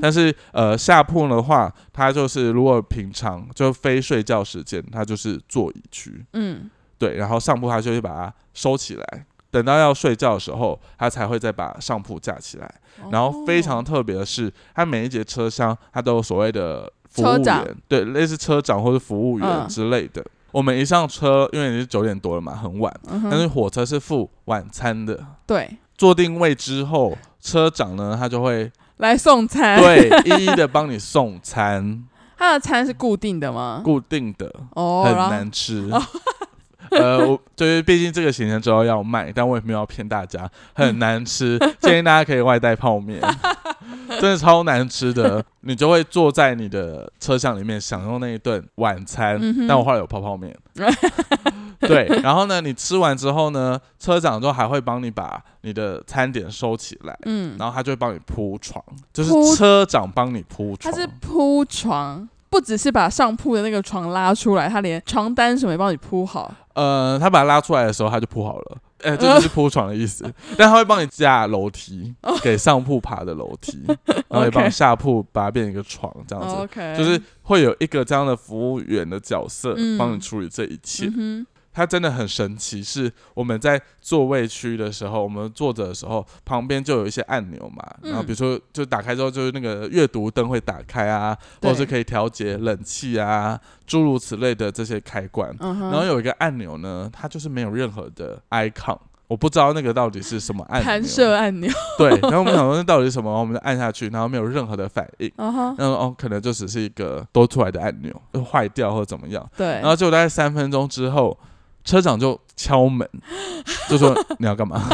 S1: 但是呃下铺的话，它就是如果平常就非睡觉时间，它就是座椅区，
S2: 嗯，
S1: 对，然后上铺他就会把它收起来，等到要睡觉的时候，他才会再把上铺架起来。然后非常
S2: 哦
S1: 特别的是，他每一节车厢他都有所谓的服务员，对，类似车长或者服务员
S2: 嗯
S1: 之类的。我们一上车，因为已经九点多了嘛，很晚，
S2: 嗯
S1: 但是火车是付晚餐的。
S2: 对，
S1: 坐定位之后，车长呢他就会
S2: 来送餐。
S1: 对一一的帮你送餐。
S2: 他的餐是固定的吗？
S1: 固定的，
S2: 哦，
S1: 很难吃。呃，我就是毕竟这个行程之后要卖，但我也没有要骗大家，很难吃，建议大家可以外带泡面，真的超难吃的。你就会坐在你的车厢里面享用那一顿晚餐，
S2: 嗯
S1: 但我后来有泡泡面。对，然后呢，你吃完之后呢，车长就还会帮你把你的餐点收起来，
S2: 嗯，
S1: 然后他就会帮你铺床，就是
S2: 铺
S1: 车长帮你铺床，他。
S2: 是铺床，不只是把上铺的那个床拉出来，他连床单什么也帮你铺好。
S1: 呃，他把它拉出来的时候，他就铺好了。哎、这就是铺床的意思。但他会帮你架楼梯，给上铺爬的楼梯，然后也帮下铺把它变成一个床，这样子。就是会有一个这样的服务员的角色
S2: 嗯
S1: 帮你处理这一切，
S2: 嗯
S1: 它真的很神奇。是我们在座位区的时候，我们坐着的时候，旁边就有一些按钮嘛，
S2: 嗯
S1: 然后比如说就打开之后，就是那个阅读灯会打开啊，或者是可以调节冷气啊，诸如此类的这些开关。
S2: 嗯，
S1: 然后有一个按钮呢，它就是没有任何的 icon，我不知道那个到底是什么按钮。
S2: 弹射按钮，
S1: 对，然后我们想说那到底是什么，我们就按下去，然后没有任何的反应。然后哦，可能就只是一个多出来的按钮，就坏掉或者怎么样。
S2: 对，
S1: 然后结果大概三分钟之后，车长就敲门，就说你要干嘛？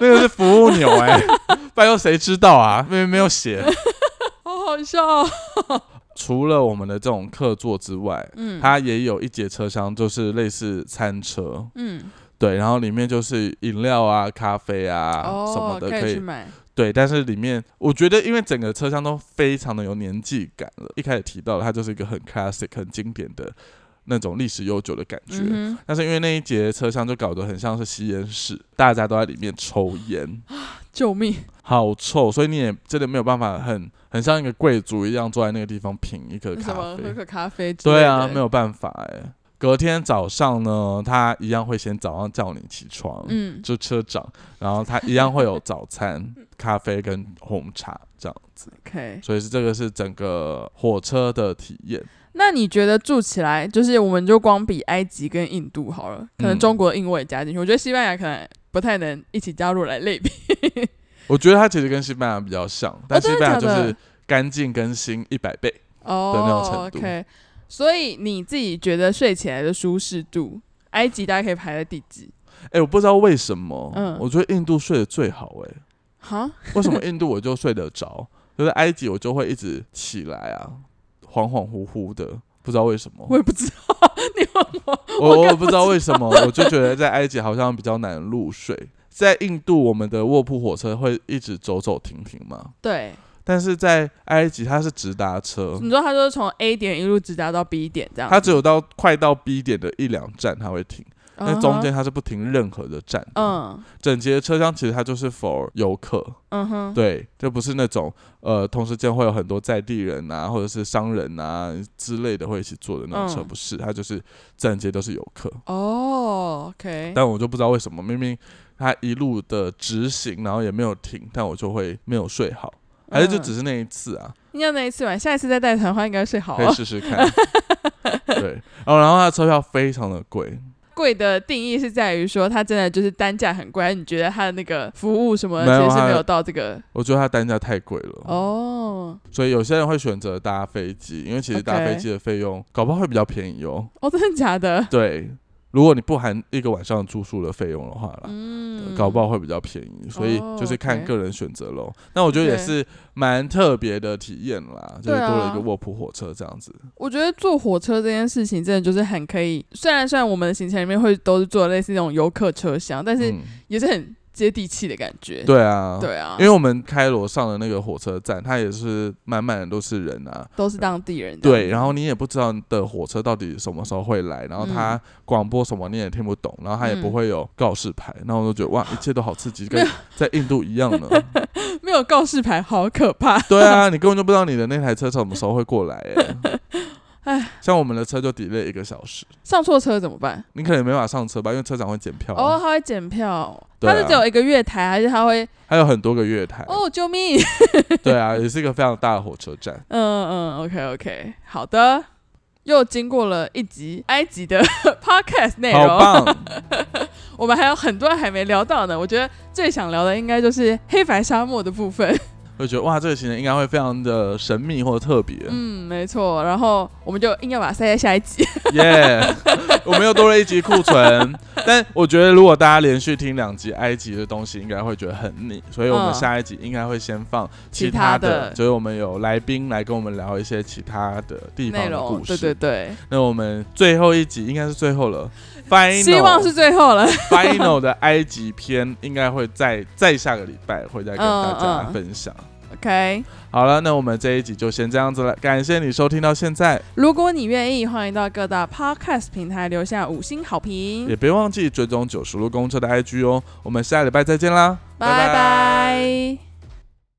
S1: 那个是服务钮哎、拜托谁知道啊？没没有写。
S2: 好好笑哦，
S1: 除了我们的这种客座之外，
S2: 嗯，
S1: 它也有一节车厢，就是类似餐车，
S2: 嗯，
S1: 对，然后里面就是饮料啊、咖啡啊、
S2: 哦，
S1: 什么的可以
S2: 买，
S1: 对，但是里面我觉得，因为整个车厢都非常的有年纪感了。一开始提到的，它就是一个很 classic、很经典的那种历史悠久的感觉。
S2: 嗯
S1: 但是因为那一节车厢就搞得很像是吸烟室，大家都在里面抽烟，
S2: 哼，救命，
S1: 好臭，所以你也真的没有办法很很像一个贵族一样坐在那个地方品一颗咖啡。
S2: 喝咖啡
S1: 对啊，没有办法哎、隔天早上呢，他一样会先早上叫你起床，
S2: 嗯，
S1: 就车长，然后他一样会有早餐、咖啡跟红茶这样子
S2: ，OK，
S1: 所以是这个是整个火车的体验。
S2: 那你觉得住起来，就是我们就光比埃及跟印度好了，可能
S1: 嗯
S2: 中国的印我也加进去，我觉得西班牙可能不太能一起加入来类比。
S1: 我觉得它其实跟西班牙比较像，但西班牙就是干净更新一百倍。
S2: 哦
S1: 那种程度。
S2: OK，所以你自己觉得睡起来的舒适度，埃及大家可以排在第几？
S1: 哎、我不知道为什么，
S2: 嗯。
S1: 我觉得印度睡得最好、哎，
S2: 哈，
S1: 为什么印度我就睡得着，就是埃及我就会一直起来啊，恍恍惚惚的，不知道为什么。
S2: 我也不知道，你问我，
S1: 我我也不知道为什么，我就觉得在埃及好像比较难入睡。在印度，我们的卧铺火车会一直走走停停嘛，
S2: 对，
S1: 但是在埃及它是直达车，
S2: 你说它就是从 A 点一路直达到 B 点这样，
S1: 它只有到快到 B 点的一两站它会停，
S2: 嗯
S1: 那中间它是不停任何的站的。
S2: 嗯
S1: 整节的车厢其实它就是 for 游客，
S2: 嗯哼，
S1: 对，就不是那种呃同时间会有很多在地人啊或者是商人啊之类的会一起坐的那种车，
S2: 嗯
S1: 不是，它就是整节都是游客。
S2: 哦，OK，
S1: 但我就不知道为什么，明明它一路的直行，然后也没有停，但我就会没有睡好，还是就只
S2: 是
S1: 是那一次啊？
S2: 应该那一次吧，下一次再带团的话应该睡好
S1: 可以
S2: 了。
S1: 试试看。对，然后然后它的车票非常的贵，
S2: 贵的定义是在于说它真的就是单价很贵，你觉得它的那个服务什么其实是没有到这个
S1: 我觉得它单价太贵了。
S2: 哦
S1: 所以有些人会选择搭飞机，因为其实搭飞机的费用搞不好会比较便宜哦。
S2: 哦，真的假的？
S1: 对，如果你不含一个晚上住宿的费用的话啦。
S2: 嗯，
S1: 搞不好会比较便宜，所以
S2: 哦
S1: 就是看个人选择喽。那我觉得也是蛮特别的体验啦，就是多了一个卧铺火车这样子。
S2: 我觉得坐火车这件事情真的就是很可以，虽然虽然我们的行程里面会都是坐类似那种游客车厢，但是
S1: 嗯，
S2: 也是很接地气的感觉。
S1: 对啊，
S2: 对啊，
S1: 因为我们开罗上的那个火车站，它也是满满的都是人啊。
S2: 都是当地人。
S1: 对，然后你也不知道的火车到底什么时候会来，然后它广播什么你也听不懂，然后它也不
S2: 嗯
S1: 会有告示牌，然后我就觉得哇，一切都好刺激，跟在印度一样呢。
S2: 没有告示牌，好可怕。
S1: 对啊，你根本就不知道你的那台车什么时候会过来哎。
S2: 唉，
S1: 像我们的车就 delay 一个小时，
S2: 上错车怎么办？
S1: 你可能没办法上车吧，因为车长会检票啊、
S2: 哦，他会检票，
S1: 对啊
S2: 他是只有一个月台，还是他会？
S1: 还有很多个月台。
S2: 哦，救命！
S1: 对啊，也是一个非常大的火车站。
S2: 嗯嗯，OK OK，好的。又经过了一集埃及的 podcast 内容，
S1: 好棒！
S2: 我们还有很多还没聊到呢。我觉得最想聊的应该就是黑白沙漠的部分。
S1: 会觉得哇，这个行程应该会非常的神秘或者特别。
S2: 嗯，没错。然后我们就硬要把它塞在下一集。
S1: 耶，我们又多了一集库存。但我觉得如果大家连续听两集埃及的东西，应该会觉得很腻，所以我们
S2: 嗯
S1: 下一集应该会先放其
S2: 其
S1: 他
S2: 他的
S1: 所以我们有来宾来跟我们聊一些其他的地方的故，事。
S2: 对对对，
S1: 那我们最后一集应该是最后了，final
S2: 希望是最后了。
S1: final 的埃及篇，应该会在再下个礼拜会再跟大家
S2: 嗯嗯
S1: 分享。
S2: OK，
S1: 好了，那我们这一集就先这样子了，感谢你收听到现在，
S2: 如果你愿意，欢迎到各大 Podcast 平台留下五星好评
S1: 也。别忘记追踪九十路公车的 IG 哦。我们下礼拜再见啦，
S2: 拜拜。